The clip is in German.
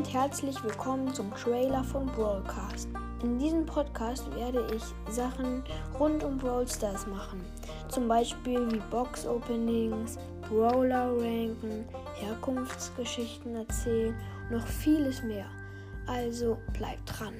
und herzlich willkommen zum Trailer von Brawlcast. In diesem Podcast werde ich Sachen rund um Brawl Stars machen. Zum Beispiel wie Box Openings, Brawler ranken, Herkunftsgeschichten erzählen und noch vieles mehr. Also bleibt dran.